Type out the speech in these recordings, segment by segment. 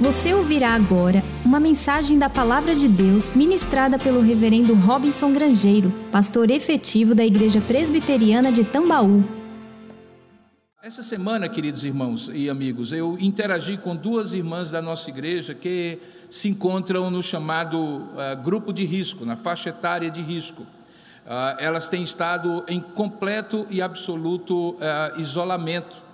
Você ouvirá agora uma mensagem da Palavra de Deus ministrada pelo Reverendo Robinson Grangeiro, pastor efetivo da Igreja Presbiteriana de Tambaú. Essa semana, queridos irmãos e amigos, eu interagi com duas irmãs da nossa igreja que se encontram no chamado uh, grupo de risco, na faixa etária de risco. Uh, elas têm estado em completo e absoluto uh, isolamento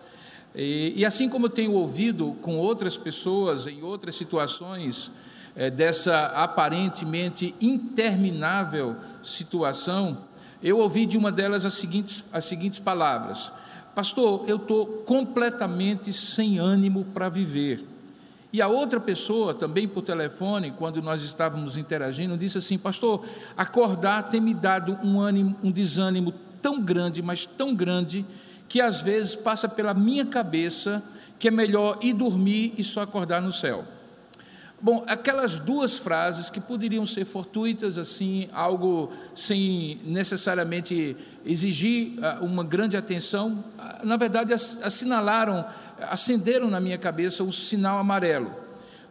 e, e, assim como eu tenho ouvido com outras pessoas em outras situações é, dessa aparentemente interminável situação, eu ouvi de uma delas as seguintes, as seguintes palavras: Pastor, eu estou completamente sem ânimo para viver. E a outra pessoa, também por telefone, quando nós estávamos interagindo, disse assim: Pastor, acordar tem me dado um ânimo, um desânimo tão grande, mas tão grande que às vezes passa pela minha cabeça que é melhor ir dormir e só acordar no céu. Bom, aquelas duas frases que poderiam ser fortuitas, assim, algo sem necessariamente exigir ah, uma grande atenção, ah, na verdade assinalaram, acenderam na minha cabeça o sinal amarelo.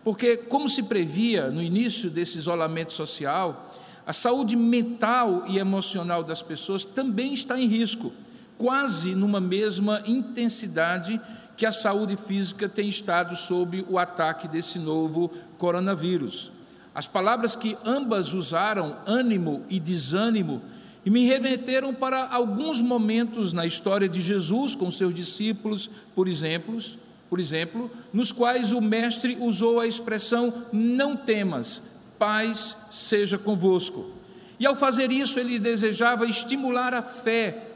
Porque, como se previa no início desse isolamento social, a saúde mental e emocional das pessoas também está em risco quase numa mesma intensidade que a saúde física tem estado sob o ataque desse novo coronavírus. As palavras que ambas usaram, ânimo e desânimo, e me remeteram para alguns momentos na história de Jesus com seus discípulos, por exemplo, por exemplo, nos quais o mestre usou a expressão não temas, paz seja convosco. E ao fazer isso, ele desejava estimular a fé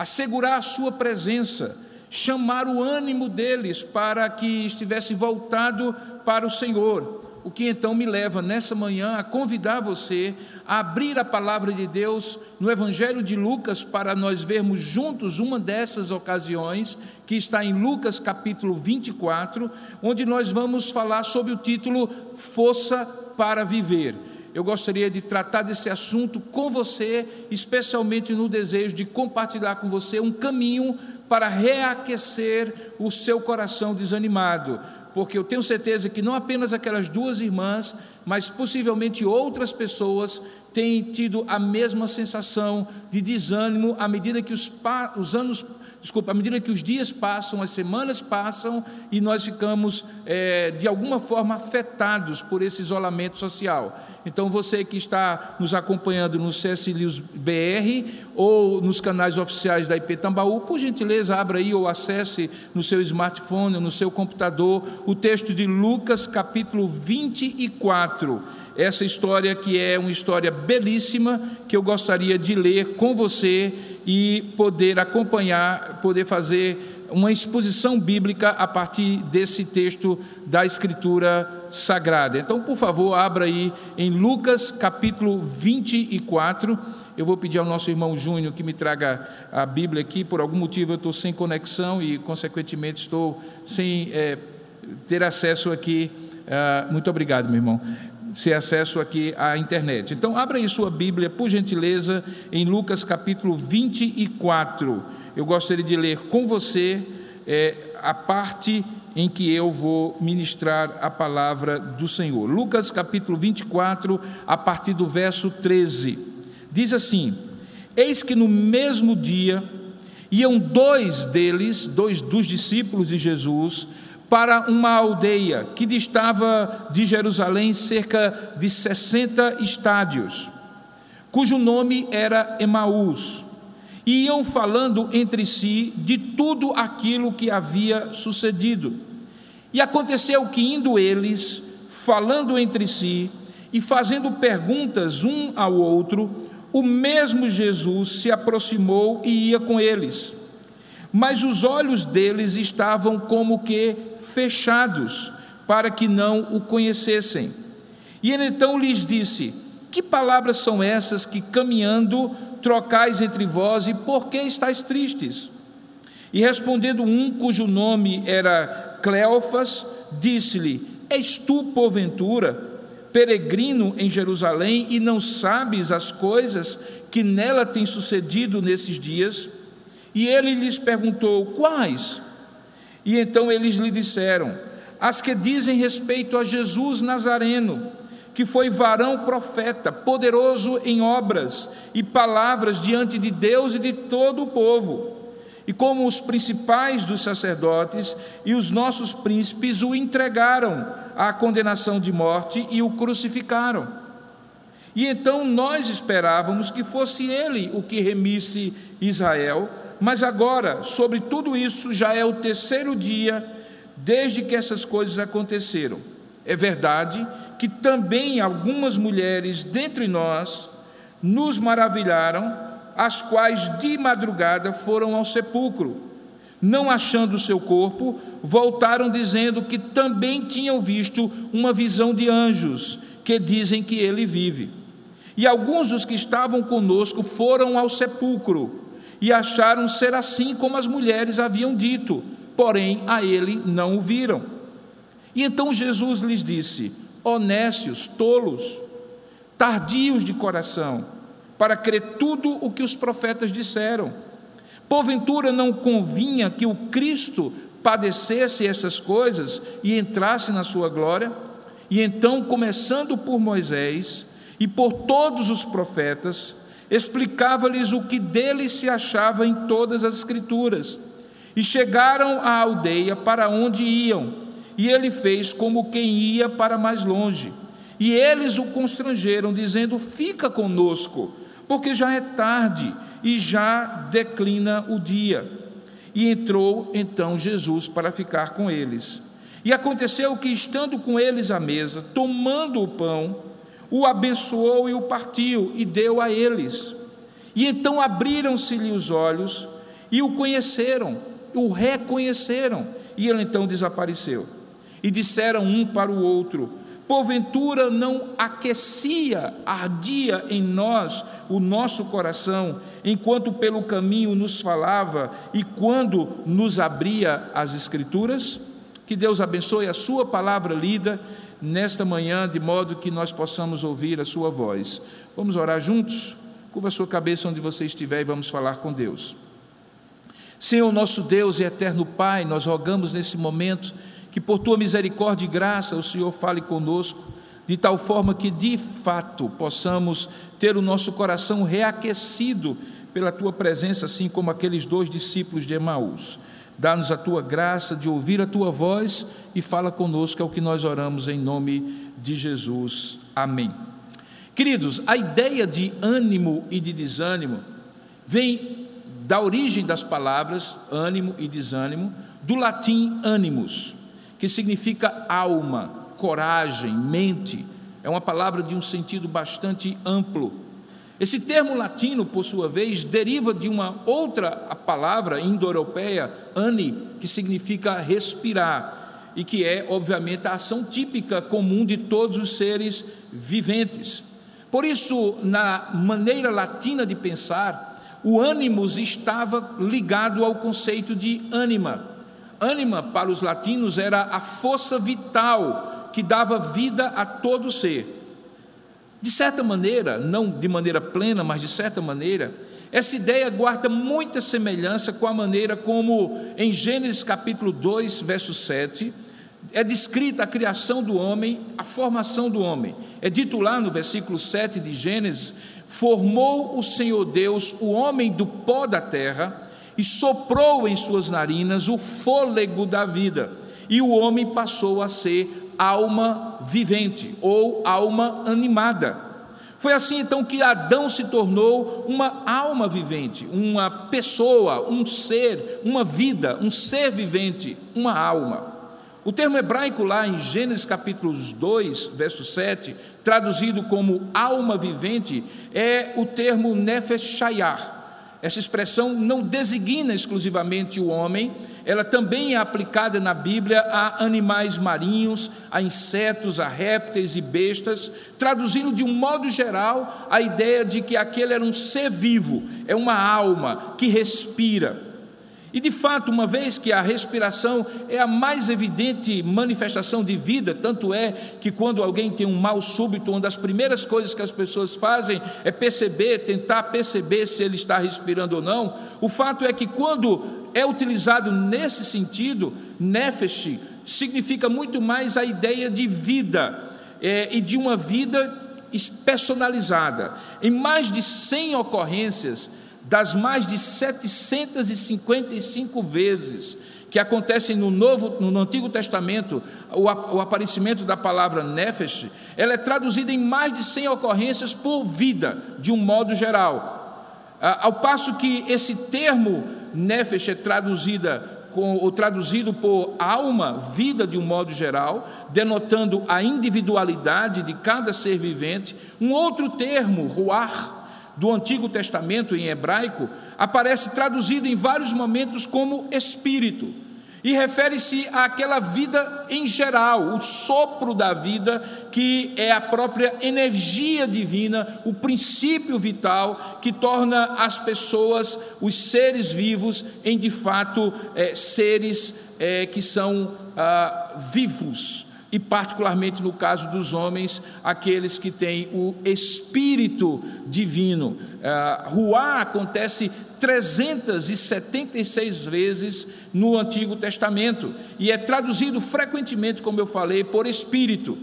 assegurar a sua presença, chamar o ânimo deles para que estivesse voltado para o Senhor. O que então me leva nessa manhã a convidar você a abrir a palavra de Deus no Evangelho de Lucas para nós vermos juntos uma dessas ocasiões, que está em Lucas capítulo 24, onde nós vamos falar sobre o título Força para Viver eu gostaria de tratar desse assunto com você, especialmente no desejo de compartilhar com você um caminho para reaquecer o seu coração desanimado, porque eu tenho certeza que não apenas aquelas duas irmãs, mas possivelmente outras pessoas têm tido a mesma sensação de desânimo à medida que os, os anos desculpa, à medida que os dias passam, as semanas passam e nós ficamos, é, de alguma forma, afetados por esse isolamento social. Então, você que está nos acompanhando no CS News BR ou nos canais oficiais da IP Tambaú, por gentileza, abra aí ou acesse no seu smartphone, no seu computador, o texto de Lucas, capítulo 24 essa história que é uma história belíssima que eu gostaria de ler com você e poder acompanhar, poder fazer uma exposição bíblica a partir desse texto da Escritura Sagrada. Então, por favor, abra aí em Lucas capítulo 24. Eu vou pedir ao nosso irmão Júnior que me traga a Bíblia aqui. Por algum motivo eu estou sem conexão e, consequentemente, estou sem é, ter acesso aqui. Uh, muito obrigado, meu irmão ser acesso aqui à internet. Então, abra aí sua Bíblia, por gentileza, em Lucas capítulo 24. Eu gostaria de ler com você é, a parte em que eu vou ministrar a palavra do Senhor. Lucas capítulo 24, a partir do verso 13. Diz assim: Eis que no mesmo dia iam dois deles, dois dos discípulos de Jesus, para uma aldeia que distava de Jerusalém cerca de 60 estádios, cujo nome era Emaús. E iam falando entre si de tudo aquilo que havia sucedido. E aconteceu que, indo eles, falando entre si e fazendo perguntas um ao outro, o mesmo Jesus se aproximou e ia com eles mas os olhos deles estavam como que fechados, para que não o conhecessem. E ele então lhes disse: Que palavras são essas que caminhando trocais entre vós, e por que estáis tristes? E respondendo um cujo nome era Cleofas, disse-lhe: És tu, porventura, peregrino em Jerusalém e não sabes as coisas que nela têm sucedido nesses dias? E ele lhes perguntou: Quais? E então eles lhe disseram: as que dizem respeito a Jesus Nazareno, que foi varão profeta, poderoso em obras e palavras diante de Deus e de todo o povo. E como os principais dos sacerdotes e os nossos príncipes o entregaram à condenação de morte e o crucificaram. E então nós esperávamos que fosse ele o que remisse Israel, mas agora, sobre tudo isso, já é o terceiro dia desde que essas coisas aconteceram. É verdade que também algumas mulheres dentre nós nos maravilharam, as quais de madrugada foram ao sepulcro. Não achando o seu corpo, voltaram dizendo que também tinham visto uma visão de anjos, que dizem que ele vive. E alguns dos que estavam conosco foram ao sepulcro e acharam ser assim como as mulheres haviam dito, porém a ele não o viram. E então Jesus lhes disse: honestos, tolos, tardios de coração, para crer tudo o que os profetas disseram. Porventura não convinha que o Cristo padecesse estas coisas e entrasse na sua glória? E então, começando por Moisés e por todos os profetas, explicava-lhes o que dele se achava em todas as Escrituras. E chegaram à aldeia para onde iam e ele fez como quem ia para mais longe. E eles o constrangeram, dizendo: Fica conosco, porque já é tarde e já declina o dia. E entrou então Jesus para ficar com eles. E aconteceu que, estando com eles à mesa, tomando o pão, o abençoou e o partiu e deu a eles. E então abriram-se-lhe os olhos e o conheceram, o reconheceram, e ele então desapareceu. E disseram um para o outro: Porventura não aquecia, ardia em nós o nosso coração, enquanto pelo caminho nos falava e quando nos abria as Escrituras? Que Deus abençoe a Sua palavra lida nesta manhã, de modo que nós possamos ouvir a Sua voz. Vamos orar juntos? Curva a sua cabeça onde você estiver e vamos falar com Deus. Senhor, nosso Deus e eterno Pai, nós rogamos nesse momento que por tua misericórdia e graça o Senhor fale conosco, de tal forma que de fato possamos ter o nosso coração reaquecido pela tua presença, assim como aqueles dois discípulos de Emaús. Dá-nos a tua graça de ouvir a tua voz e fala conosco, é o que nós oramos em nome de Jesus. Amém. Queridos, a ideia de ânimo e de desânimo vem da origem das palavras ânimo e desânimo, do latim animus que significa alma, coragem, mente. É uma palavra de um sentido bastante amplo. Esse termo latino, por sua vez, deriva de uma outra palavra indo-europeia, ani, que significa respirar, e que é, obviamente, a ação típica comum de todos os seres viventes. Por isso, na maneira latina de pensar, o ânimos estava ligado ao conceito de ânima, Ânima, para os latinos, era a força vital que dava vida a todo ser. De certa maneira, não de maneira plena, mas de certa maneira, essa ideia guarda muita semelhança com a maneira como, em Gênesis capítulo 2, verso 7, é descrita a criação do homem, a formação do homem. É dito lá no versículo 7 de Gênesis: Formou o Senhor Deus o homem do pó da terra e soprou em suas narinas o fôlego da vida, e o homem passou a ser alma vivente ou alma animada. Foi assim então que Adão se tornou uma alma vivente, uma pessoa, um ser, uma vida, um ser vivente, uma alma. O termo hebraico lá em Gênesis capítulo 2, verso 7, traduzido como alma vivente, é o termo nefesh shayar, essa expressão não designa exclusivamente o homem, ela também é aplicada na Bíblia a animais marinhos, a insetos, a répteis e bestas, traduzindo de um modo geral a ideia de que aquele era um ser vivo, é uma alma que respira. E de fato, uma vez que a respiração é a mais evidente manifestação de vida, tanto é que quando alguém tem um mal súbito, uma das primeiras coisas que as pessoas fazem é perceber, tentar perceber se ele está respirando ou não. O fato é que quando é utilizado nesse sentido, nefesh significa muito mais a ideia de vida é, e de uma vida personalizada. Em mais de 100 ocorrências, das mais de 755 vezes que acontecem no Novo, no Antigo Testamento, o, o aparecimento da palavra nefesh, ela é traduzida em mais de 100 ocorrências por vida, de um modo geral. Ao passo que esse termo nefesh é traduzida com, ou traduzido por alma, vida de um modo geral, denotando a individualidade de cada ser vivente. Um outro termo, ruar, do Antigo Testamento em hebraico, aparece traduzido em vários momentos como espírito e refere-se àquela vida em geral, o sopro da vida, que é a própria energia divina, o princípio vital que torna as pessoas, os seres vivos, em de fato é, seres é, que são ah, vivos e, particularmente no caso dos homens, aqueles que têm o Espírito Divino. Uh, Ruá acontece 376 vezes no Antigo Testamento e é traduzido frequentemente, como eu falei, por Espírito.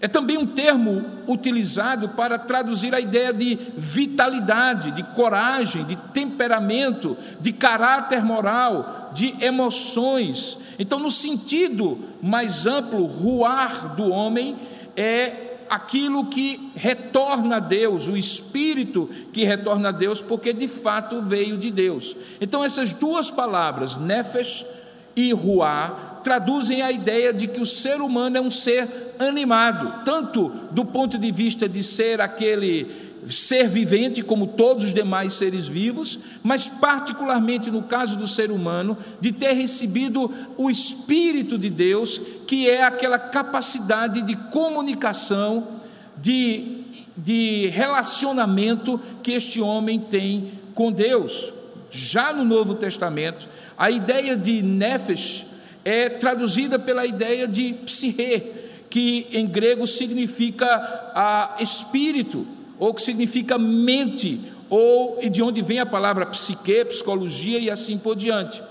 É também um termo utilizado para traduzir a ideia de vitalidade, de coragem, de temperamento, de caráter moral, de emoções. Então, no sentido mais amplo, ruar do homem é aquilo que retorna a Deus, o espírito que retorna a Deus, porque de fato veio de Deus. Então, essas duas palavras, nefesh e ruar, traduzem a ideia de que o ser humano é um ser animado, tanto do ponto de vista de ser aquele ser vivente como todos os demais seres vivos, mas particularmente no caso do ser humano, de ter recebido o Espírito de Deus, que é aquela capacidade de comunicação, de, de relacionamento que este homem tem com Deus. Já no Novo Testamento, a ideia de nefesh é traduzida pela ideia de psique, que em grego significa a espírito ou que significa mente, ou de onde vem a palavra psique, psicologia e assim por diante.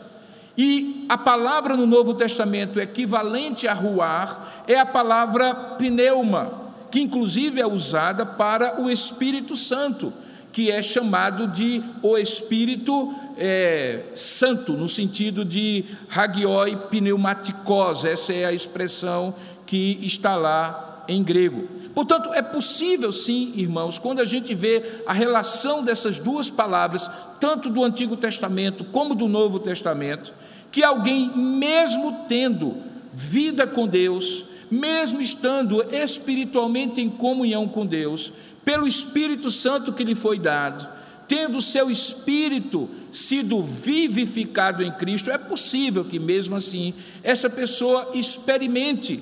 E a palavra no Novo Testamento equivalente a ruar é a palavra pneuma, que inclusive é usada para o Espírito Santo, que é chamado de o Espírito é, Santo, no sentido de hagioi pneumatikos, essa é a expressão que está lá em grego. Portanto, é possível sim, irmãos, quando a gente vê a relação dessas duas palavras, tanto do Antigo Testamento como do Novo Testamento, que alguém, mesmo tendo vida com Deus, mesmo estando espiritualmente em comunhão com Deus, pelo Espírito Santo que lhe foi dado, tendo seu espírito sido vivificado em Cristo, é possível que mesmo assim essa pessoa experimente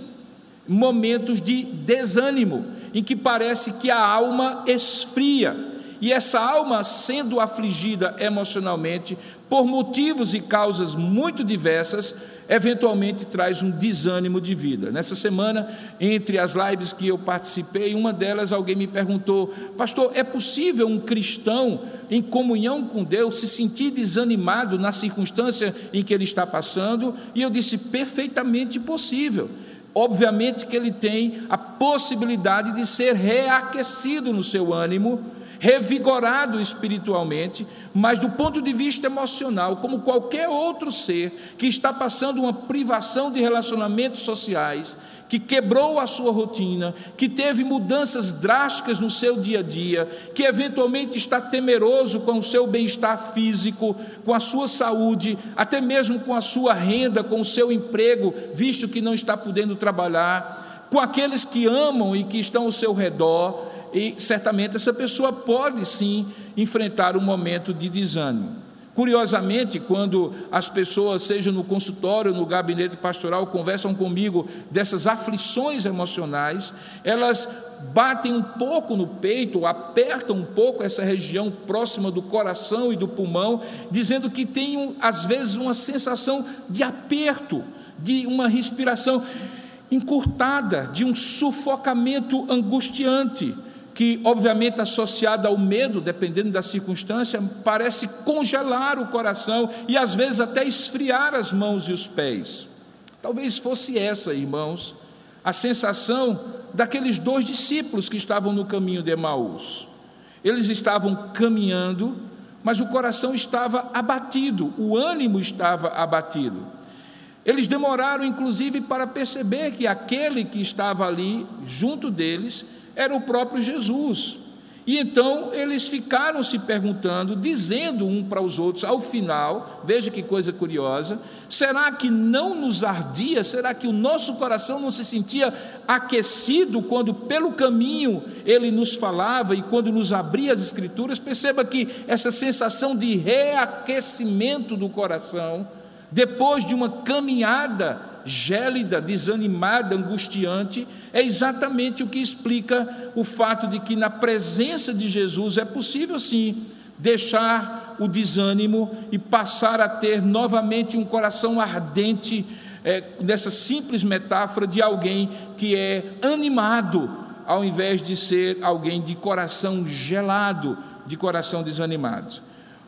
momentos de desânimo, em que parece que a alma esfria. E essa alma, sendo afligida emocionalmente, por motivos e causas muito diversas, eventualmente traz um desânimo de vida. Nessa semana, entre as lives que eu participei, uma delas alguém me perguntou: Pastor, é possível um cristão em comunhão com Deus se sentir desanimado na circunstância em que ele está passando? E eu disse: perfeitamente possível. Obviamente que ele tem a possibilidade de ser reaquecido no seu ânimo, revigorado espiritualmente, mas do ponto de vista emocional, como qualquer outro ser que está passando uma privação de relacionamentos sociais, que quebrou a sua rotina, que teve mudanças drásticas no seu dia a dia, que eventualmente está temeroso com o seu bem-estar físico, com a sua saúde, até mesmo com a sua renda, com o seu emprego, visto que não está podendo trabalhar, com aqueles que amam e que estão ao seu redor, e certamente essa pessoa pode sim enfrentar um momento de desânimo. Curiosamente, quando as pessoas, seja no consultório, no gabinete pastoral, conversam comigo dessas aflições emocionais, elas batem um pouco no peito, apertam um pouco essa região próxima do coração e do pulmão, dizendo que tem, às vezes, uma sensação de aperto, de uma respiração encurtada, de um sufocamento angustiante que, obviamente, associada ao medo, dependendo da circunstância, parece congelar o coração e às vezes até esfriar as mãos e os pés. Talvez fosse essa, irmãos, a sensação daqueles dois discípulos que estavam no caminho de Emaús. Eles estavam caminhando, mas o coração estava abatido, o ânimo estava abatido. Eles demoraram, inclusive, para perceber que aquele que estava ali junto deles era o próprio Jesus. E então eles ficaram se perguntando, dizendo um para os outros, ao final, veja que coisa curiosa: será que não nos ardia? Será que o nosso coração não se sentia aquecido quando pelo caminho ele nos falava e quando nos abria as Escrituras? Perceba que essa sensação de reaquecimento do coração, depois de uma caminhada gélida, desanimada, angustiante, é exatamente o que explica o fato de que na presença de Jesus é possível sim deixar o desânimo e passar a ter novamente um coração ardente, é, nessa simples metáfora de alguém que é animado, ao invés de ser alguém de coração gelado, de coração desanimado.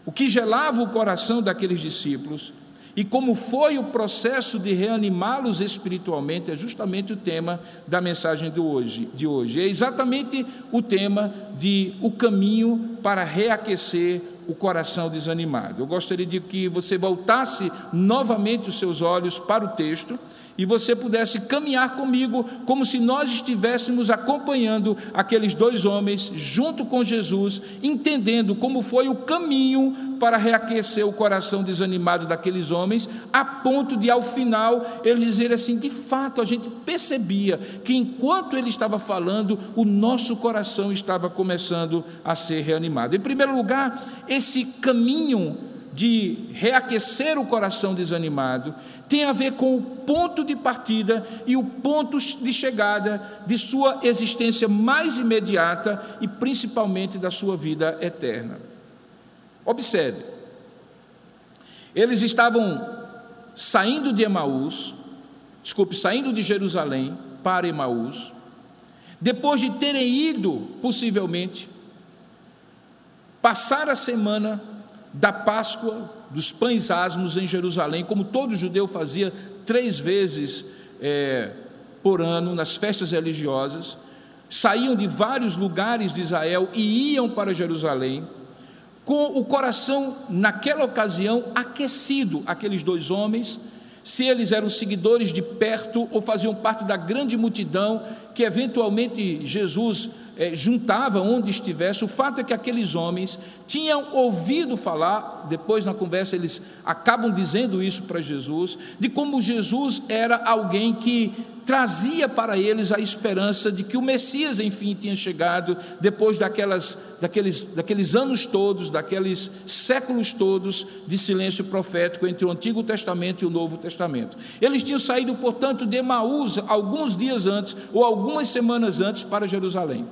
O que gelava o coração daqueles discípulos e como foi o processo de reanimá-los espiritualmente, é justamente o tema da mensagem de hoje, de hoje. É exatamente o tema de o caminho para reaquecer o coração desanimado. Eu gostaria de que você voltasse novamente os seus olhos para o texto e você pudesse caminhar comigo como se nós estivéssemos acompanhando aqueles dois homens junto com Jesus, entendendo como foi o caminho para reaquecer o coração desanimado daqueles homens, a ponto de ao final eles dizerem assim: de fato, a gente percebia que enquanto ele estava falando, o nosso coração estava começando a ser reanimado. Em primeiro lugar, esse caminho de reaquecer o coração desanimado tem a ver com o ponto de partida e o ponto de chegada de sua existência mais imediata e principalmente da sua vida eterna. Observe, eles estavam saindo de Emaús, desculpe, saindo de Jerusalém para Emaús, depois de terem ido, possivelmente, passar a semana da Páscoa dos pães asmos em Jerusalém, como todo judeu fazia três vezes é, por ano nas festas religiosas, saíam de vários lugares de Israel e iam para Jerusalém, com o coração, naquela ocasião, aquecido, aqueles dois homens, se eles eram seguidores de perto ou faziam parte da grande multidão que eventualmente Jesus é, juntava onde estivesse, o fato é que aqueles homens tinham ouvido falar, depois na conversa eles acabam dizendo isso para Jesus, de como Jesus era alguém que trazia para eles a esperança de que o Messias, enfim, tinha chegado depois daquelas, daqueles, daqueles anos todos, daqueles séculos todos de silêncio profético entre o Antigo Testamento e o Novo Testamento. Eles tinham saído, portanto, de Emaús alguns dias antes ou algumas semanas antes para Jerusalém.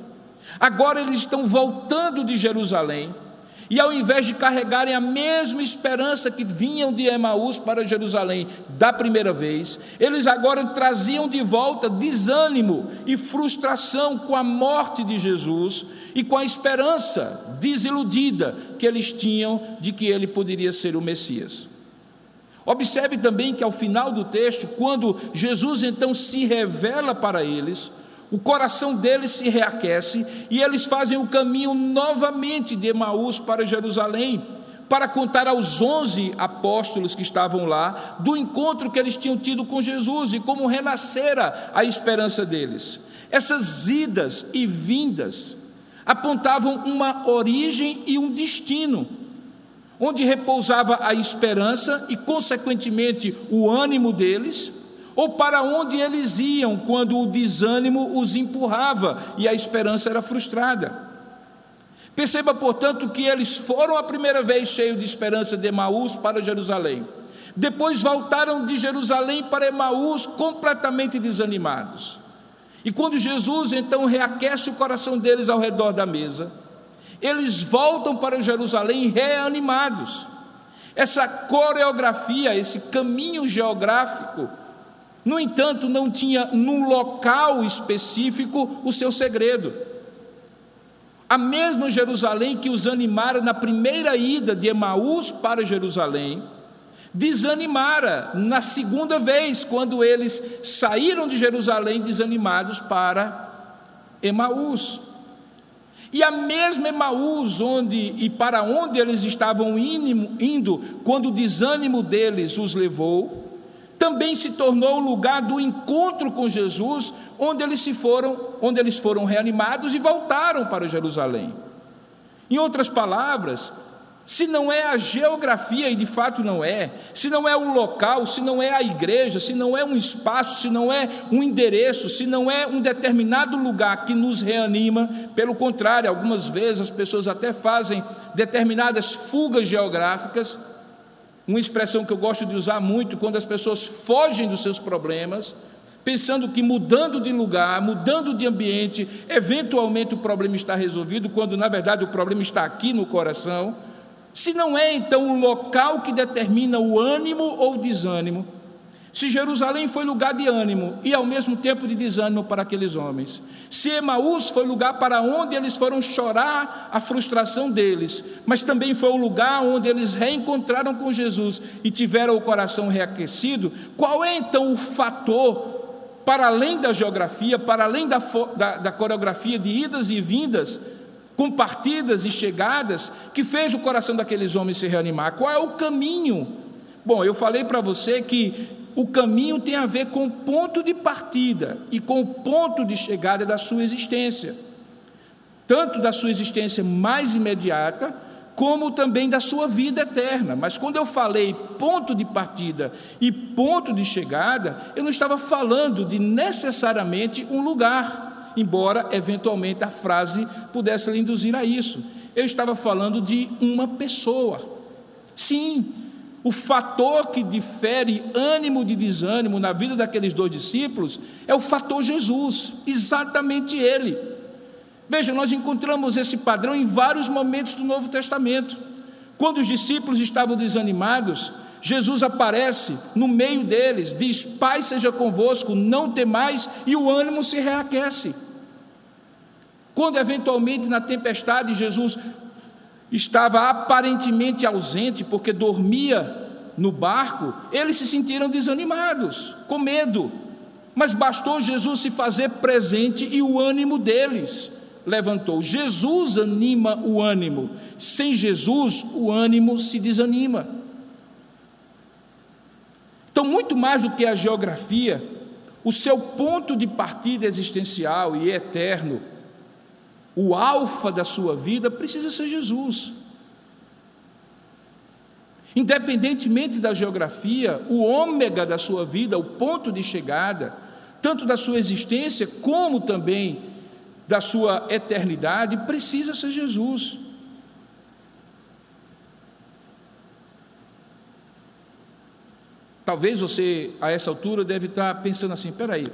Agora eles estão voltando de Jerusalém, e ao invés de carregarem a mesma esperança que vinham de Emaús para Jerusalém da primeira vez, eles agora traziam de volta desânimo e frustração com a morte de Jesus e com a esperança desiludida que eles tinham de que ele poderia ser o Messias. Observe também que ao final do texto, quando Jesus então se revela para eles, o coração deles se reaquece e eles fazem o caminho novamente de Emaús para Jerusalém, para contar aos onze apóstolos que estavam lá do encontro que eles tinham tido com Jesus e como renascera a esperança deles. Essas idas e vindas apontavam uma origem e um destino, onde repousava a esperança e, consequentemente, o ânimo deles ou para onde eles iam quando o desânimo os empurrava e a esperança era frustrada. Perceba, portanto, que eles foram a primeira vez cheios de esperança de Emaús para Jerusalém. Depois voltaram de Jerusalém para Emaús completamente desanimados. E quando Jesus então reaquece o coração deles ao redor da mesa, eles voltam para Jerusalém reanimados. Essa coreografia, esse caminho geográfico, no entanto, não tinha num local específico o seu segredo. A mesma Jerusalém que os animara na primeira ida de Emaús para Jerusalém, desanimara na segunda vez, quando eles saíram de Jerusalém desanimados para Emaús. E a mesma Emaús, onde e para onde eles estavam indo, quando o desânimo deles os levou, também se tornou o lugar do encontro com Jesus, onde eles se foram, onde eles foram reanimados e voltaram para Jerusalém. Em outras palavras, se não é a geografia, e de fato não é, se não é o local, se não é a igreja, se não é um espaço, se não é um endereço, se não é um determinado lugar que nos reanima, pelo contrário, algumas vezes as pessoas até fazem determinadas fugas geográficas, uma expressão que eu gosto de usar muito, quando as pessoas fogem dos seus problemas, pensando que mudando de lugar, mudando de ambiente, eventualmente o problema está resolvido, quando na verdade o problema está aqui no coração. Se não é então o local que determina o ânimo ou desânimo, se Jerusalém foi lugar de ânimo e ao mesmo tempo de desânimo para aqueles homens, se Emaús foi lugar para onde eles foram chorar a frustração deles, mas também foi o lugar onde eles reencontraram com Jesus e tiveram o coração reaquecido, qual é então o fator, para além da geografia, para além da, da, da coreografia de idas e vindas, com partidas e chegadas, que fez o coração daqueles homens se reanimar? Qual é o caminho? Bom, eu falei para você que o caminho tem a ver com o ponto de partida e com o ponto de chegada da sua existência, tanto da sua existência mais imediata, como também da sua vida eterna. Mas quando eu falei ponto de partida e ponto de chegada, eu não estava falando de necessariamente um lugar embora eventualmente a frase pudesse lhe induzir a isso. Eu estava falando de uma pessoa. Sim, o fator que difere ânimo de desânimo na vida daqueles dois discípulos é o fator Jesus, exatamente ele. Veja, nós encontramos esse padrão em vários momentos do Novo Testamento. Quando os discípulos estavam desanimados, Jesus aparece no meio deles, diz: Pai seja convosco, não temais, e o ânimo se reaquece. Quando eventualmente na tempestade Jesus estava aparentemente ausente porque dormia no barco, eles se sentiram desanimados, com medo. Mas bastou Jesus se fazer presente e o ânimo deles levantou. Jesus anima o ânimo. Sem Jesus, o ânimo se desanima. Então, muito mais do que a geografia, o seu ponto de partida existencial e eterno o alfa da sua vida precisa ser Jesus. Independentemente da geografia, o ômega da sua vida, o ponto de chegada, tanto da sua existência como também da sua eternidade, precisa ser Jesus. Talvez você, a essa altura, deve estar pensando assim: peraí,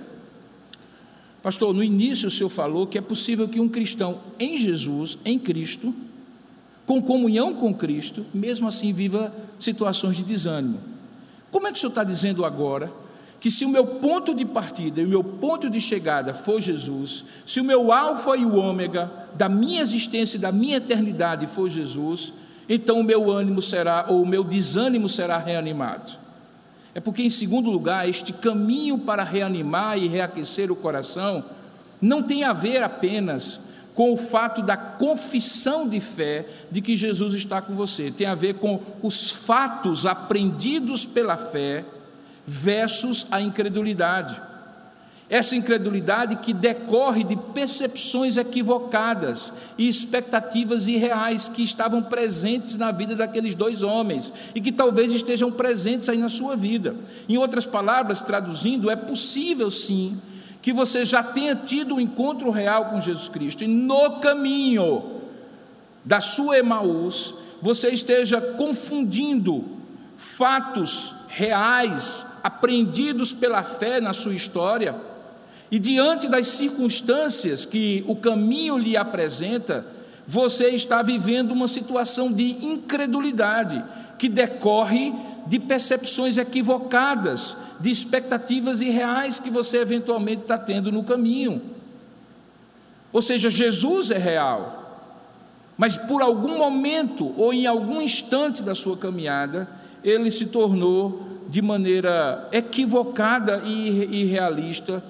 Pastor, no início o senhor falou que é possível que um cristão em Jesus, em Cristo, com comunhão com Cristo, mesmo assim viva situações de desânimo. Como é que o senhor está dizendo agora que se o meu ponto de partida e o meu ponto de chegada for Jesus, se o meu alfa e o ômega da minha existência e da minha eternidade for Jesus, então o meu ânimo será, ou o meu desânimo será reanimado? É porque, em segundo lugar, este caminho para reanimar e reaquecer o coração não tem a ver apenas com o fato da confissão de fé de que Jesus está com você, tem a ver com os fatos aprendidos pela fé versus a incredulidade. Essa incredulidade que decorre de percepções equivocadas e expectativas irreais que estavam presentes na vida daqueles dois homens e que talvez estejam presentes aí na sua vida. Em outras palavras, traduzindo, é possível sim que você já tenha tido um encontro real com Jesus Cristo e no caminho da sua Emaús você esteja confundindo fatos reais aprendidos pela fé na sua história e diante das circunstâncias que o caminho lhe apresenta, você está vivendo uma situação de incredulidade que decorre de percepções equivocadas, de expectativas irreais que você eventualmente está tendo no caminho. Ou seja, Jesus é real, mas por algum momento ou em algum instante da sua caminhada, ele se tornou, de maneira equivocada e irrealista,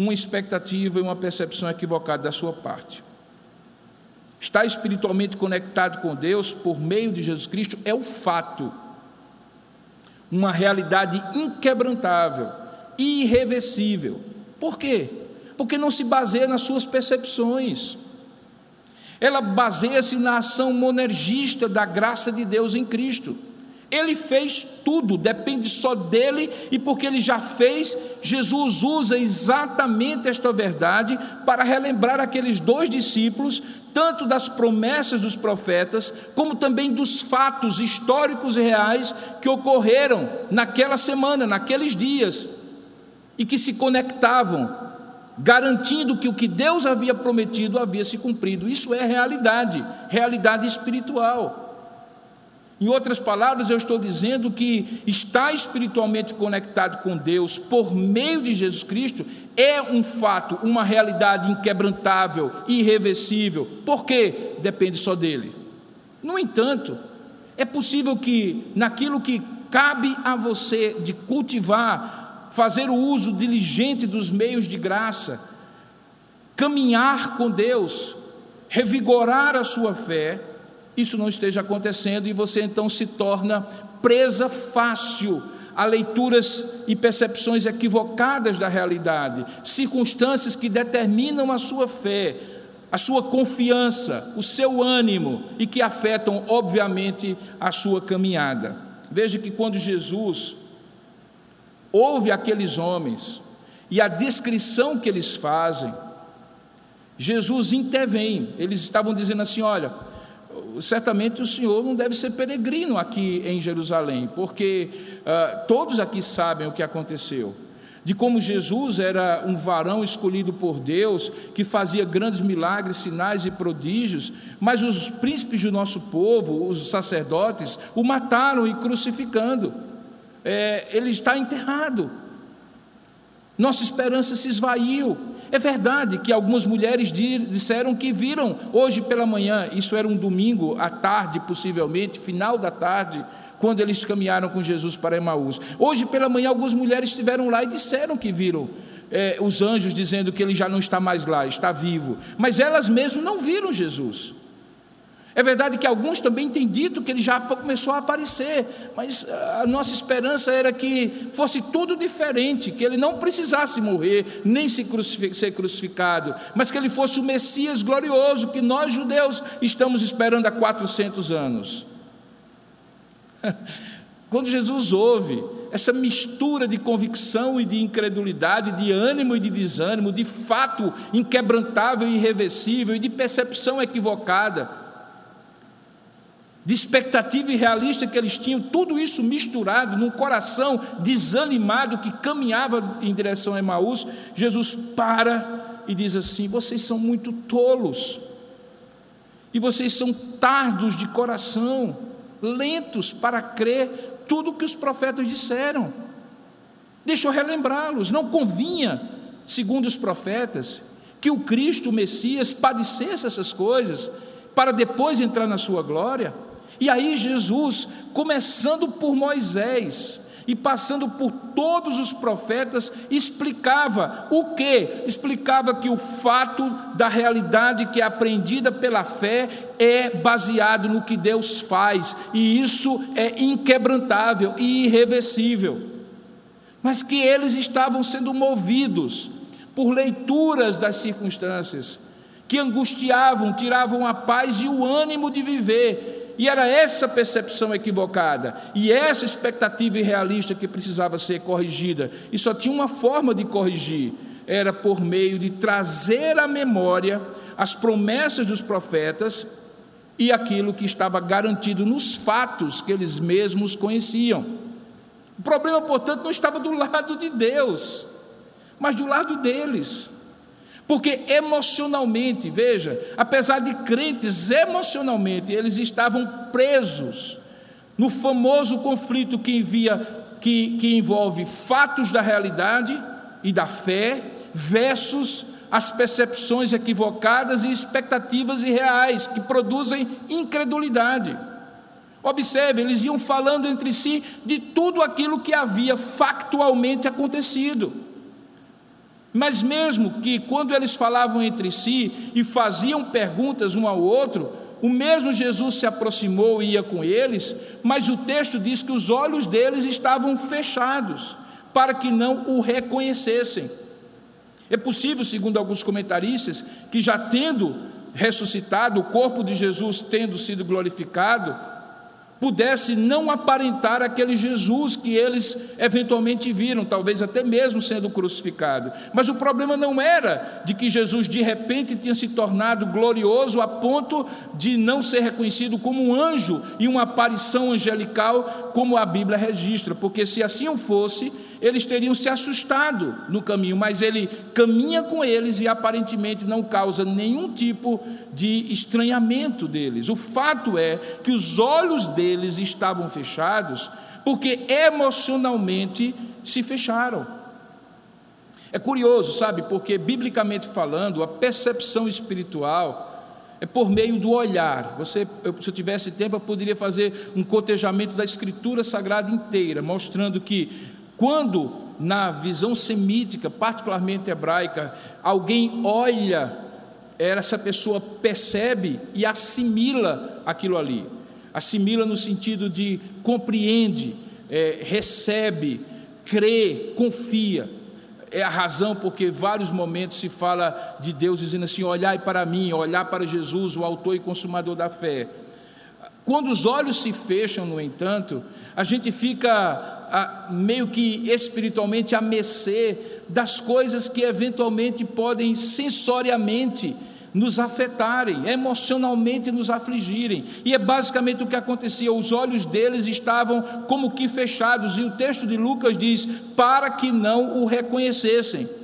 uma expectativa e uma percepção equivocada da sua parte. Estar espiritualmente conectado com Deus por meio de Jesus Cristo é o fato, uma realidade inquebrantável, irreversível. Por quê? Porque não se baseia nas suas percepções. Ela baseia-se na ação monergista da graça de Deus em Cristo. Ele fez tudo, depende só dele, e porque ele já fez, Jesus usa exatamente esta verdade para relembrar aqueles dois discípulos, tanto das promessas dos profetas, como também dos fatos históricos e reais que ocorreram naquela semana, naqueles dias, e que se conectavam, garantindo que o que Deus havia prometido havia se cumprido. Isso é realidade, realidade espiritual. Em outras palavras, eu estou dizendo que estar espiritualmente conectado com Deus por meio de Jesus Cristo é um fato, uma realidade inquebrantável, irreversível. Por quê? Depende só dele. No entanto, é possível que naquilo que cabe a você de cultivar, fazer o uso diligente dos meios de graça, caminhar com Deus, revigorar a sua fé, isso não esteja acontecendo e você então se torna presa fácil a leituras e percepções equivocadas da realidade, circunstâncias que determinam a sua fé, a sua confiança, o seu ânimo e que afetam, obviamente, a sua caminhada. Veja que quando Jesus ouve aqueles homens e a descrição que eles fazem, Jesus intervém. Eles estavam dizendo assim: olha certamente o senhor não deve ser peregrino aqui em Jerusalém, porque uh, todos aqui sabem o que aconteceu. De como Jesus era um varão escolhido por Deus, que fazia grandes milagres, sinais e prodígios, mas os príncipes do nosso povo, os sacerdotes, o mataram e crucificando. É, ele está enterrado. Nossa esperança se esvaiu. É verdade que algumas mulheres disseram que viram hoje pela manhã, isso era um domingo, à tarde, possivelmente, final da tarde, quando eles caminharam com Jesus para Emaús. Hoje pela manhã, algumas mulheres estiveram lá e disseram que viram é, os anjos dizendo que ele já não está mais lá, está vivo. Mas elas mesmas não viram Jesus. É verdade que alguns também têm dito que ele já começou a aparecer, mas ah, a nossa esperança era que fosse tudo diferente, que ele não precisasse morrer, nem se ser crucificado, mas que ele fosse o Messias glorioso que nós judeus estamos esperando há 400 anos. Quando Jesus ouve essa mistura de convicção e de incredulidade, de ânimo e de desânimo, de fato inquebrantável e irreversível e de percepção equivocada, de expectativa irrealista que eles tinham, tudo isso misturado num coração desanimado que caminhava em direção a Emaús, Jesus para e diz assim: Vocês são muito tolos, e vocês são tardos de coração, lentos para crer tudo o que os profetas disseram. Deixa eu relembrá-los, não convinha, segundo os profetas, que o Cristo, o Messias, padecesse essas coisas, para depois entrar na sua glória. E aí Jesus, começando por Moisés e passando por todos os profetas, explicava o que? Explicava que o fato da realidade que é aprendida pela fé é baseado no que Deus faz, e isso é inquebrantável e irreversível. Mas que eles estavam sendo movidos por leituras das circunstâncias, que angustiavam, tiravam a paz e o ânimo de viver, e era essa percepção equivocada e essa expectativa irrealista que precisava ser corrigida. E só tinha uma forma de corrigir: era por meio de trazer à memória as promessas dos profetas e aquilo que estava garantido nos fatos que eles mesmos conheciam. O problema, portanto, não estava do lado de Deus, mas do lado deles. Porque emocionalmente, veja, apesar de crentes, emocionalmente eles estavam presos no famoso conflito que, envia, que, que envolve fatos da realidade e da fé versus as percepções equivocadas e expectativas irreais que produzem incredulidade. Observe, eles iam falando entre si de tudo aquilo que havia factualmente acontecido. Mas mesmo que quando eles falavam entre si e faziam perguntas um ao outro, o mesmo Jesus se aproximou e ia com eles, mas o texto diz que os olhos deles estavam fechados, para que não o reconhecessem. É possível, segundo alguns comentaristas, que já tendo ressuscitado, o corpo de Jesus tendo sido glorificado, pudesse não aparentar aquele Jesus que eles eventualmente viram, talvez até mesmo sendo crucificado. Mas o problema não era de que Jesus de repente tinha se tornado glorioso a ponto de não ser reconhecido como um anjo e uma aparição angelical, como a Bíblia registra, porque se assim fosse, eles teriam se assustado no caminho, mas ele caminha com eles e aparentemente não causa nenhum tipo de estranhamento deles. O fato é que os olhos deles estavam fechados porque emocionalmente se fecharam. É curioso, sabe, porque biblicamente falando, a percepção espiritual é por meio do olhar. Você, se eu tivesse tempo, eu poderia fazer um cotejamento da Escritura Sagrada inteira, mostrando que quando na visão semítica, particularmente hebraica, alguém olha, essa pessoa percebe e assimila aquilo ali. Assimila no sentido de compreende, é, recebe, crê, confia. É a razão porque vários momentos se fala de Deus dizendo assim: olhai para mim, olhar para Jesus, o autor e consumador da fé. Quando os olhos se fecham, no entanto, a gente fica a, meio que espiritualmente a mercê das coisas que eventualmente podem sensoriamente nos afetarem, emocionalmente nos afligirem. E é basicamente o que acontecia: os olhos deles estavam como que fechados, e o texto de Lucas diz: para que não o reconhecessem.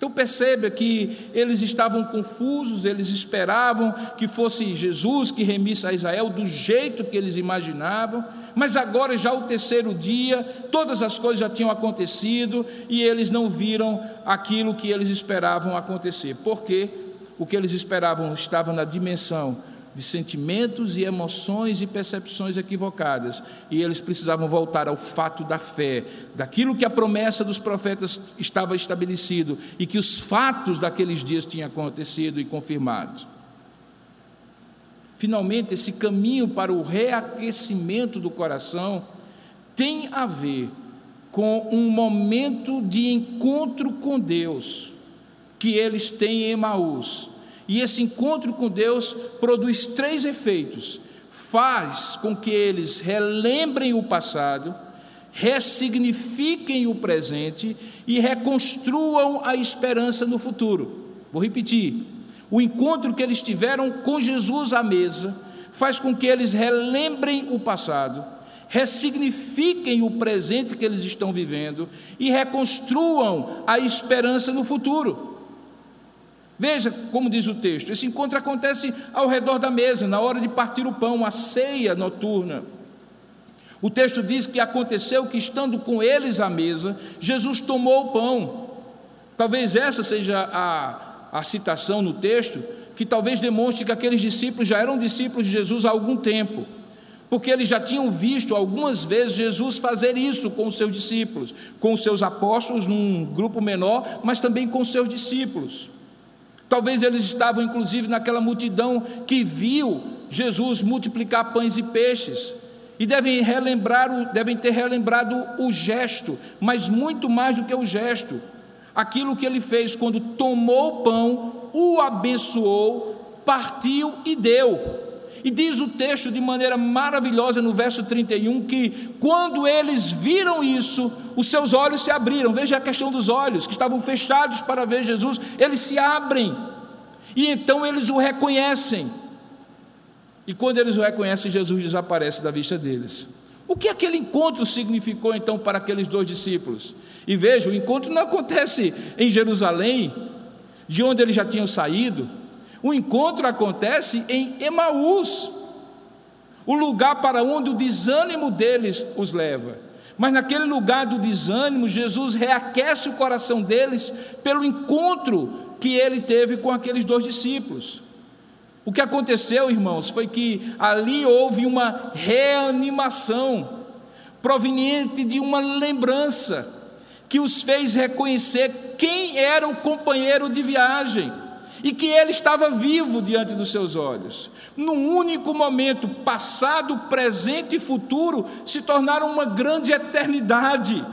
Então perceba que eles estavam confusos, eles esperavam que fosse Jesus que remisse a Israel do jeito que eles imaginavam, mas agora já o terceiro dia, todas as coisas já tinham acontecido e eles não viram aquilo que eles esperavam acontecer. Porque o que eles esperavam estava na dimensão de sentimentos e emoções e percepções equivocadas, e eles precisavam voltar ao fato da fé, daquilo que a promessa dos profetas estava estabelecido e que os fatos daqueles dias tinham acontecido e confirmado. Finalmente, esse caminho para o reaquecimento do coração tem a ver com um momento de encontro com Deus que eles têm em Emaús e esse encontro com Deus produz três efeitos: faz com que eles relembrem o passado, ressignifiquem o presente e reconstruam a esperança no futuro. Vou repetir: o encontro que eles tiveram com Jesus à mesa faz com que eles relembrem o passado, ressignifiquem o presente que eles estão vivendo e reconstruam a esperança no futuro. Veja como diz o texto: esse encontro acontece ao redor da mesa, na hora de partir o pão, a ceia noturna. O texto diz que aconteceu que, estando com eles à mesa, Jesus tomou o pão. Talvez essa seja a, a citação no texto, que talvez demonstre que aqueles discípulos já eram discípulos de Jesus há algum tempo, porque eles já tinham visto algumas vezes Jesus fazer isso com os seus discípulos, com os seus apóstolos, num grupo menor, mas também com os seus discípulos. Talvez eles estavam inclusive naquela multidão que viu Jesus multiplicar pães e peixes. E devem relembrar, devem ter relembrado o gesto, mas muito mais do que o gesto. Aquilo que ele fez quando tomou o pão, o abençoou, partiu e deu. E diz o texto de maneira maravilhosa no verso 31 que quando eles viram isso, os seus olhos se abriram. Veja a questão dos olhos, que estavam fechados para ver Jesus, eles se abrem. E então eles o reconhecem. E quando eles o reconhecem, Jesus desaparece da vista deles. O que aquele encontro significou então para aqueles dois discípulos? E veja, o encontro não acontece em Jerusalém, de onde eles já tinham saído. O encontro acontece em Emaús, o lugar para onde o desânimo deles os leva. Mas naquele lugar do desânimo, Jesus reaquece o coração deles pelo encontro que ele teve com aqueles dois discípulos. O que aconteceu, irmãos, foi que ali houve uma reanimação proveniente de uma lembrança que os fez reconhecer quem era o companheiro de viagem e que ele estava vivo diante dos seus olhos. Num único momento, passado, presente e futuro se tornaram uma grande eternidade,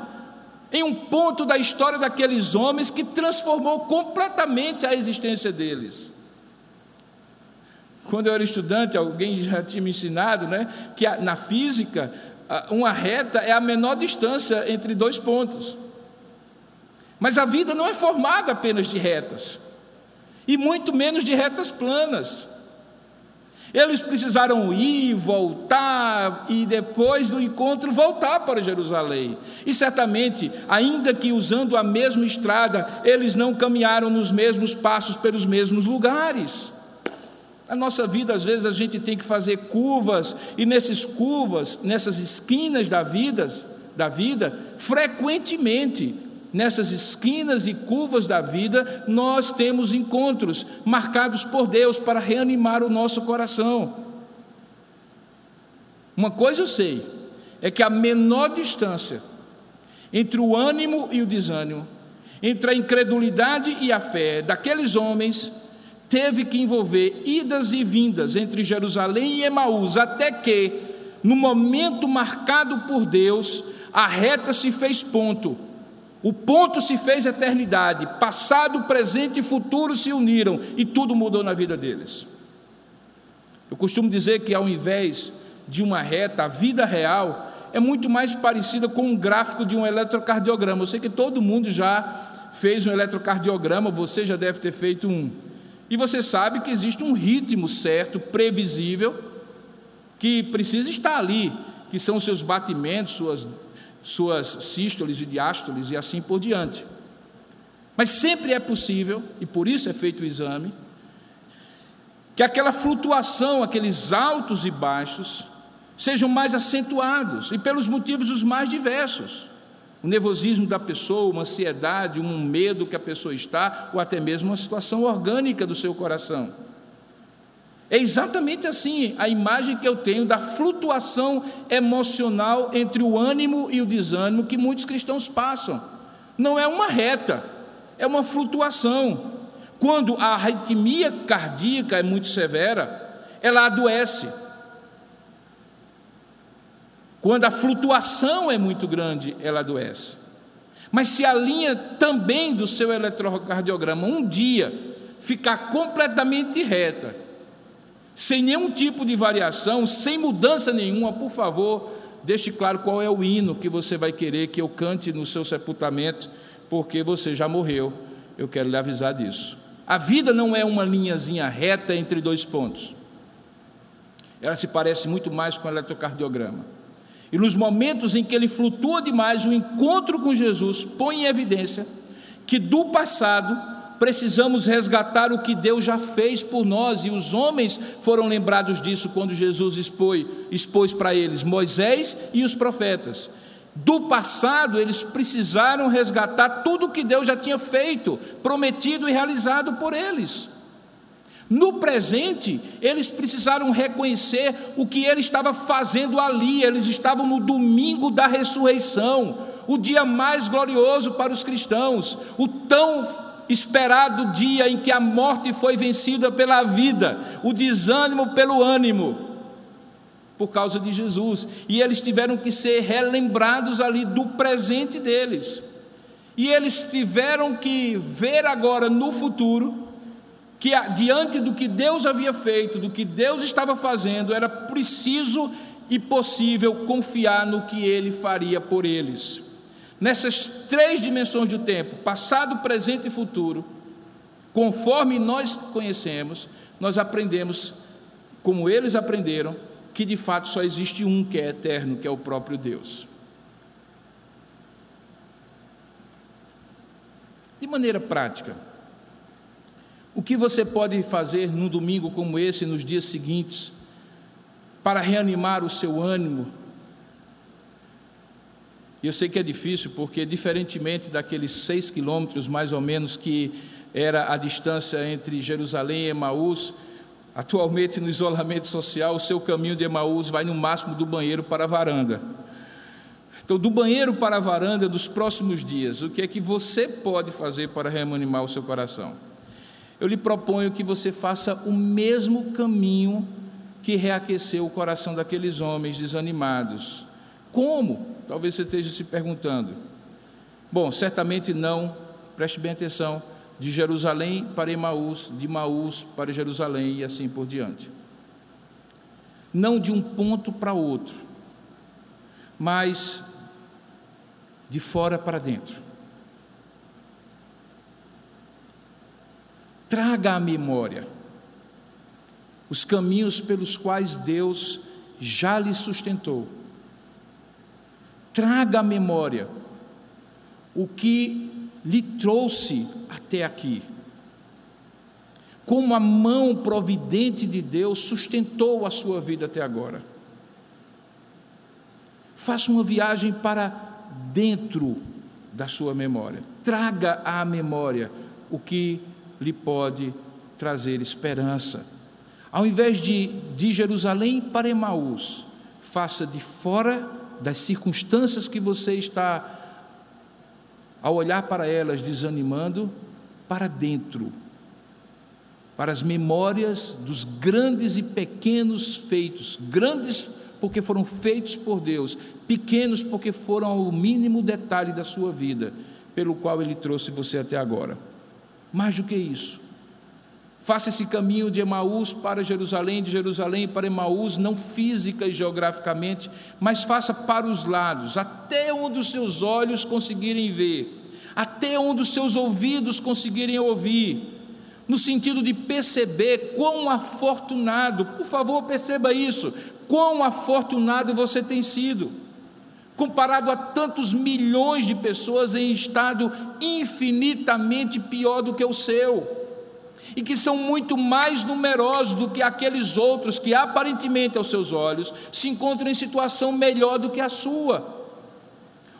em um ponto da história daqueles homens que transformou completamente a existência deles. Quando eu era estudante, alguém já tinha me ensinado né, que na física, uma reta é a menor distância entre dois pontos. Mas a vida não é formada apenas de retas e muito menos de retas planas. Eles precisaram ir, voltar e depois do encontro voltar para Jerusalém. E certamente, ainda que usando a mesma estrada, eles não caminharam nos mesmos passos pelos mesmos lugares. Na nossa vida, às vezes, a gente tem que fazer curvas, e nesses curvas, nessas esquinas da vida, da vida, frequentemente nessas esquinas e curvas da vida, nós temos encontros marcados por Deus para reanimar o nosso coração. Uma coisa eu sei, é que a menor distância entre o ânimo e o desânimo, entre a incredulidade e a fé daqueles homens, teve que envolver idas e vindas entre Jerusalém e Emaús, até que, no momento marcado por Deus, a reta se fez ponto o ponto se fez eternidade, passado, presente e futuro se uniram e tudo mudou na vida deles. Eu costumo dizer que ao invés de uma reta, a vida real é muito mais parecida com um gráfico de um eletrocardiograma. Eu sei que todo mundo já fez um eletrocardiograma, você já deve ter feito um. E você sabe que existe um ritmo certo, previsível, que precisa estar ali, que são seus batimentos, suas suas sístoles e diástoles e assim por diante. Mas sempre é possível, e por isso é feito o exame, que aquela flutuação, aqueles altos e baixos, sejam mais acentuados e pelos motivos os mais diversos. O nervosismo da pessoa, uma ansiedade, um medo que a pessoa está, ou até mesmo uma situação orgânica do seu coração. É exatamente assim a imagem que eu tenho da flutuação emocional entre o ânimo e o desânimo que muitos cristãos passam. Não é uma reta, é uma flutuação. Quando a arritmia cardíaca é muito severa, ela adoece. Quando a flutuação é muito grande, ela adoece. Mas se a linha também do seu eletrocardiograma um dia ficar completamente reta, sem nenhum tipo de variação, sem mudança nenhuma, por favor, deixe claro qual é o hino que você vai querer que eu cante no seu sepultamento, porque você já morreu. Eu quero lhe avisar disso. A vida não é uma linhazinha reta entre dois pontos. Ela se parece muito mais com o eletrocardiograma. E nos momentos em que ele flutua demais, o encontro com Jesus põe em evidência que do passado precisamos resgatar o que Deus já fez por nós, e os homens foram lembrados disso quando Jesus expôs, expôs para eles Moisés e os profetas. Do passado, eles precisaram resgatar tudo o que Deus já tinha feito, prometido e realizado por eles. No presente, eles precisaram reconhecer o que ele estava fazendo ali, eles estavam no domingo da ressurreição, o dia mais glorioso para os cristãos, o tão esperado dia em que a morte foi vencida pela vida, o desânimo pelo ânimo, por causa de Jesus. E eles tiveram que ser relembrados ali do presente deles. E eles tiveram que ver agora no futuro que diante do que Deus havia feito, do que Deus estava fazendo, era preciso e possível confiar no que ele faria por eles. Nessas três dimensões do tempo, passado, presente e futuro, conforme nós conhecemos, nós aprendemos, como eles aprenderam, que de fato só existe um que é eterno, que é o próprio Deus. De maneira prática, o que você pode fazer num domingo como esse, nos dias seguintes, para reanimar o seu ânimo, e eu sei que é difícil, porque diferentemente daqueles seis quilômetros, mais ou menos, que era a distância entre Jerusalém e Emaús, Atualmente, no isolamento social, o seu caminho de Emaús vai no máximo do banheiro para a varanda. Então, do banheiro para a varanda dos próximos dias, o que é que você pode fazer para reanimar o seu coração? Eu lhe proponho que você faça o mesmo caminho que reaqueceu o coração daqueles homens desanimados. Como? Talvez você esteja se perguntando. Bom, certamente não, preste bem atenção, de Jerusalém para Emaús, de Maús para Jerusalém e assim por diante. Não de um ponto para outro, mas de fora para dentro. Traga à memória os caminhos pelos quais Deus já lhe sustentou. Traga à memória o que lhe trouxe até aqui. Como a mão providente de Deus sustentou a sua vida até agora. Faça uma viagem para dentro da sua memória. Traga à memória o que lhe pode trazer esperança. Ao invés de de Jerusalém para Emaús, faça de fora das circunstâncias que você está ao olhar para elas desanimando, para dentro, para as memórias dos grandes e pequenos feitos, grandes porque foram feitos por Deus, pequenos porque foram o mínimo detalhe da sua vida, pelo qual Ele trouxe você até agora. Mais do que isso, faça esse caminho de Emaús para Jerusalém, de Jerusalém para Emaús, não física e geograficamente, mas faça para os lados, até onde os seus olhos conseguirem ver, até onde os seus ouvidos conseguirem ouvir, no sentido de perceber quão afortunado, por favor, perceba isso, quão afortunado você tem sido, comparado a tantos milhões de pessoas em estado infinitamente pior do que o seu, e que são muito mais numerosos do que aqueles outros que, aparentemente aos seus olhos, se encontram em situação melhor do que a sua.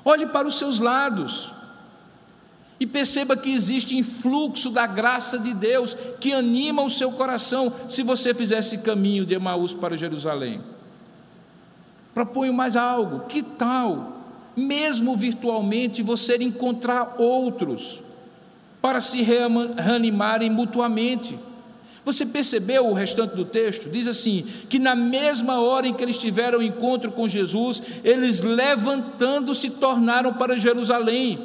Olhe para os seus lados. E perceba que existe influxo da graça de Deus que anima o seu coração se você fizer esse caminho de Emaús para Jerusalém. Proponho mais algo: que tal, mesmo virtualmente, você encontrar outros para se reanimarem mutuamente? Você percebeu o restante do texto? Diz assim: que na mesma hora em que eles tiveram o encontro com Jesus, eles levantando-se tornaram para Jerusalém.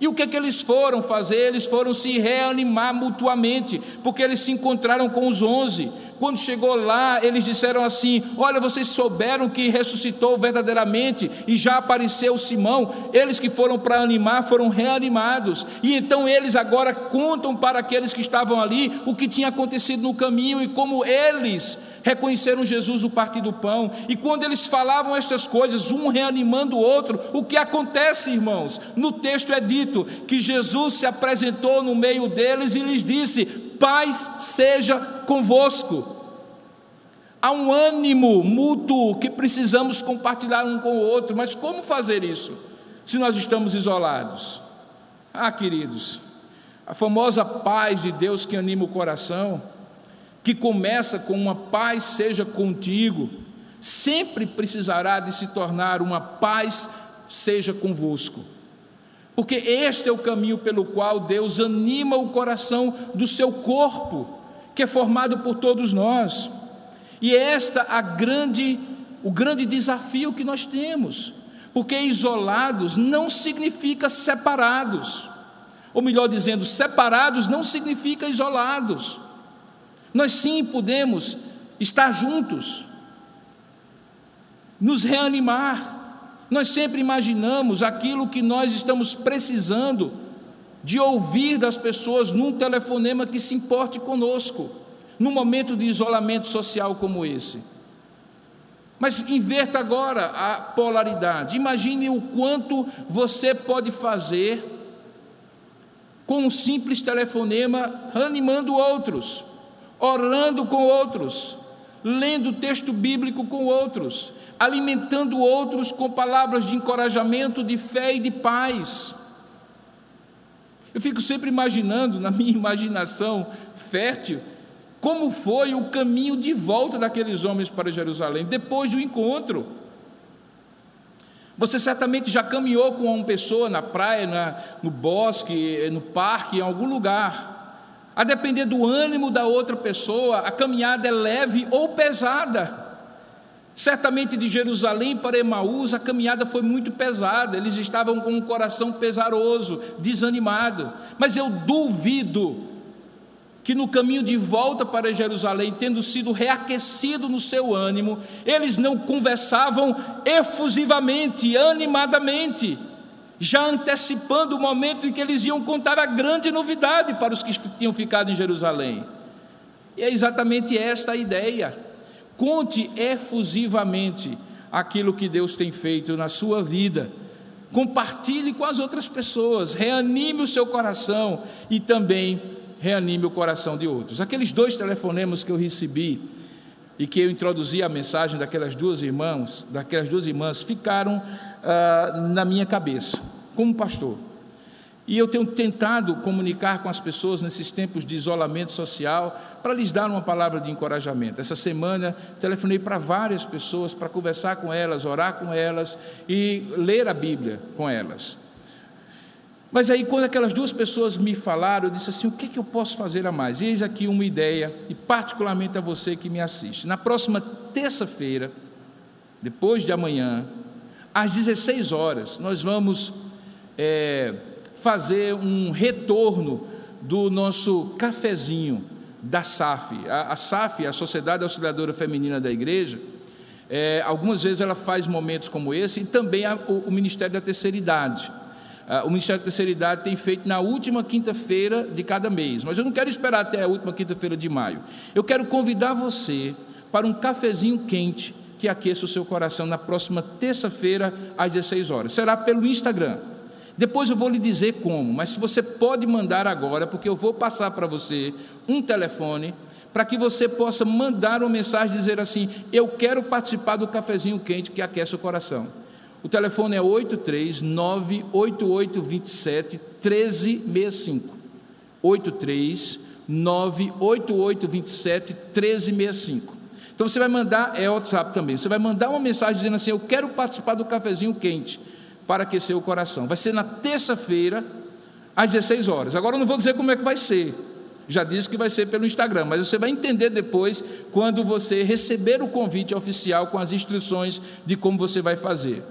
E o que, é que eles foram fazer? Eles foram se reanimar mutuamente, porque eles se encontraram com os onze. Quando chegou lá, eles disseram assim: Olha, vocês souberam que ressuscitou verdadeiramente e já apareceu Simão. Eles que foram para animar foram reanimados. E então eles agora contam para aqueles que estavam ali o que tinha acontecido no caminho e como eles reconheceram Jesus no partir do pão. E quando eles falavam estas coisas, um reanimando o outro, o que acontece, irmãos? No texto é dito que Jesus se apresentou no meio deles e lhes disse: paz seja convosco. Há um ânimo mútuo que precisamos compartilhar um com o outro, mas como fazer isso se nós estamos isolados? Ah, queridos, a famosa paz de Deus que anima o coração, que começa com uma paz seja contigo, sempre precisará de se tornar uma paz seja convosco porque este é o caminho pelo qual Deus anima o coração do seu corpo, que é formado por todos nós. E é esta a grande o grande desafio que nós temos, porque isolados não significa separados. Ou melhor dizendo, separados não significa isolados. Nós sim podemos estar juntos, nos reanimar, nós sempre imaginamos aquilo que nós estamos precisando de ouvir das pessoas num telefonema que se importe conosco, num momento de isolamento social como esse. Mas inverta agora a polaridade. Imagine o quanto você pode fazer com um simples telefonema, animando outros, orando com outros, lendo texto bíblico com outros, alimentando outros com palavras de encorajamento, de fé e de paz. Eu fico sempre imaginando, na minha imaginação fértil, como foi o caminho de volta daqueles homens para Jerusalém, depois do encontro. Você certamente já caminhou com uma pessoa na praia, na, no bosque, no parque, em algum lugar. A depender do ânimo da outra pessoa, a caminhada é leve ou pesada. Certamente de Jerusalém para Emaús a caminhada foi muito pesada, eles estavam com um coração pesaroso, desanimado. Mas eu duvido que no caminho de volta para Jerusalém, tendo sido reaquecido no seu ânimo, eles não conversavam efusivamente, animadamente, já antecipando o momento em que eles iam contar a grande novidade para os que tinham ficado em Jerusalém. E é exatamente esta a ideia. Conte efusivamente aquilo que Deus tem feito na sua vida. Compartilhe com as outras pessoas, reanime o seu coração e também reanime o coração de outros. Aqueles dois telefonemas que eu recebi e que eu introduzi a mensagem daquelas duas irmãs, daquelas duas irmãs, ficaram ah, na minha cabeça, como pastor. E eu tenho tentado comunicar com as pessoas nesses tempos de isolamento social para lhes dar uma palavra de encorajamento. Essa semana telefonei para várias pessoas para conversar com elas, orar com elas e ler a Bíblia com elas. Mas aí, quando aquelas duas pessoas me falaram, eu disse assim: o que, é que eu posso fazer a mais? E eis aqui uma ideia, e particularmente a você que me assiste. Na próxima terça-feira, depois de amanhã, às 16 horas, nós vamos. É, fazer um retorno do nosso cafezinho da SAF. A, a SAF, a Sociedade Auxiliadora Feminina da Igreja, é, algumas vezes ela faz momentos como esse e também a, o, o, Ministério da Terceira Idade. o Ministério da Terceira Idade tem feito na última quinta-feira de cada mês, mas eu não quero esperar até a última quinta-feira de maio. Eu quero convidar você para um cafezinho quente que aqueça o seu coração na próxima terça-feira às 16 horas. Será pelo Instagram. Depois eu vou lhe dizer como, mas você pode mandar agora, porque eu vou passar para você um telefone para que você possa mandar uma mensagem dizer assim: Eu quero participar do cafezinho quente que aquece o coração. O telefone é 8398827 1365. 8398827 1365. Então você vai mandar, é WhatsApp também, você vai mandar uma mensagem dizendo assim: Eu quero participar do cafezinho quente para aquecer o coração. Vai ser na terça-feira, às 16 horas. Agora eu não vou dizer como é que vai ser. Já disse que vai ser pelo Instagram, mas você vai entender depois quando você receber o convite oficial com as instruções de como você vai fazer.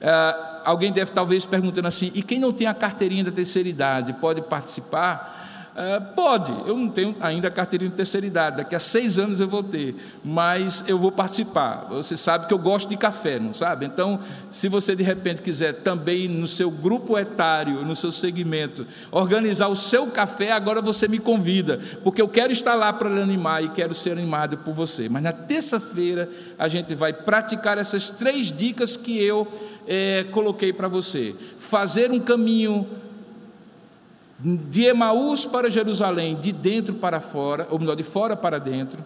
Uh, alguém deve talvez perguntando assim: e quem não tem a carteirinha da terceira idade pode participar? Uh, pode, eu não tenho ainda carteirinha de terceira idade, daqui a seis anos eu vou ter, mas eu vou participar. Você sabe que eu gosto de café, não sabe? Então, se você de repente quiser também no seu grupo etário, no seu segmento, organizar o seu café, agora você me convida, porque eu quero estar lá para lhe animar e quero ser animado por você. Mas na terça-feira a gente vai praticar essas três dicas que eu é, coloquei para você: fazer um caminho de Emaús para Jerusalém, de dentro para fora, ou melhor, de fora para dentro,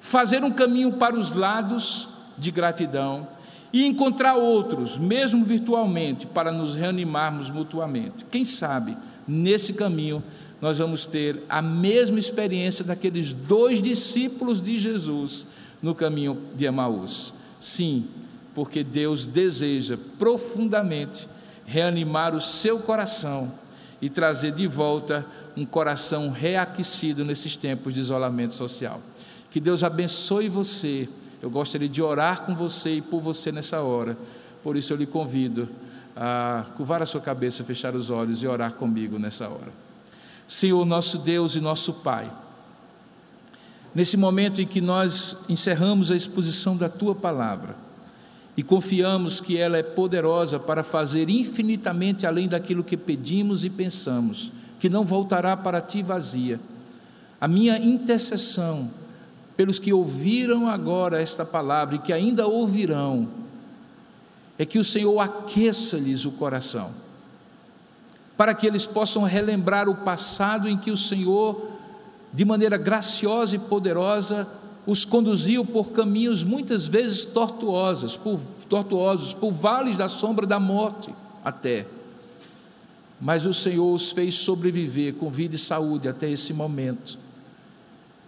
fazer um caminho para os lados de gratidão e encontrar outros, mesmo virtualmente, para nos reanimarmos mutuamente. Quem sabe, nesse caminho, nós vamos ter a mesma experiência daqueles dois discípulos de Jesus no caminho de Emaús. Sim, porque Deus deseja profundamente reanimar o seu coração e trazer de volta um coração reaquecido nesses tempos de isolamento social. Que Deus abençoe você. Eu gostaria de orar com você e por você nessa hora. Por isso eu lhe convido a curvar a sua cabeça, fechar os olhos e orar comigo nessa hora. Senhor, nosso Deus e nosso Pai, nesse momento em que nós encerramos a exposição da tua palavra, e confiamos que ela é poderosa para fazer infinitamente além daquilo que pedimos e pensamos, que não voltará para ti vazia. A minha intercessão pelos que ouviram agora esta palavra e que ainda ouvirão, é que o Senhor aqueça-lhes o coração, para que eles possam relembrar o passado em que o Senhor, de maneira graciosa e poderosa, os conduziu por caminhos muitas vezes tortuosos, por, tortuosos, por vales da sombra da morte até. Mas o Senhor os fez sobreviver com vida e saúde até esse momento.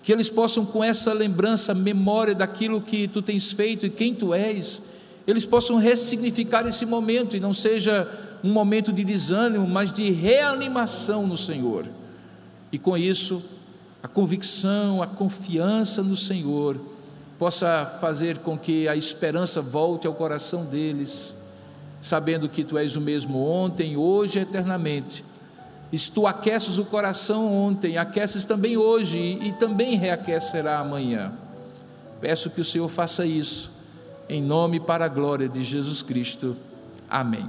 que eles possam, com essa lembrança, memória daquilo que tu tens feito e quem tu és, eles possam ressignificar esse momento e não seja um momento de desânimo, mas de reanimação no Senhor. E com isso, a convicção, a confiança no Senhor possa fazer com que a esperança volte ao coração deles, sabendo que tu és o mesmo ontem, hoje e eternamente. E se tu aqueces o coração ontem, aqueces também hoje e, também reaquecerá amanhã. Peço que o Senhor faça isso, em nome e para a glória de Jesus Cristo. Amém.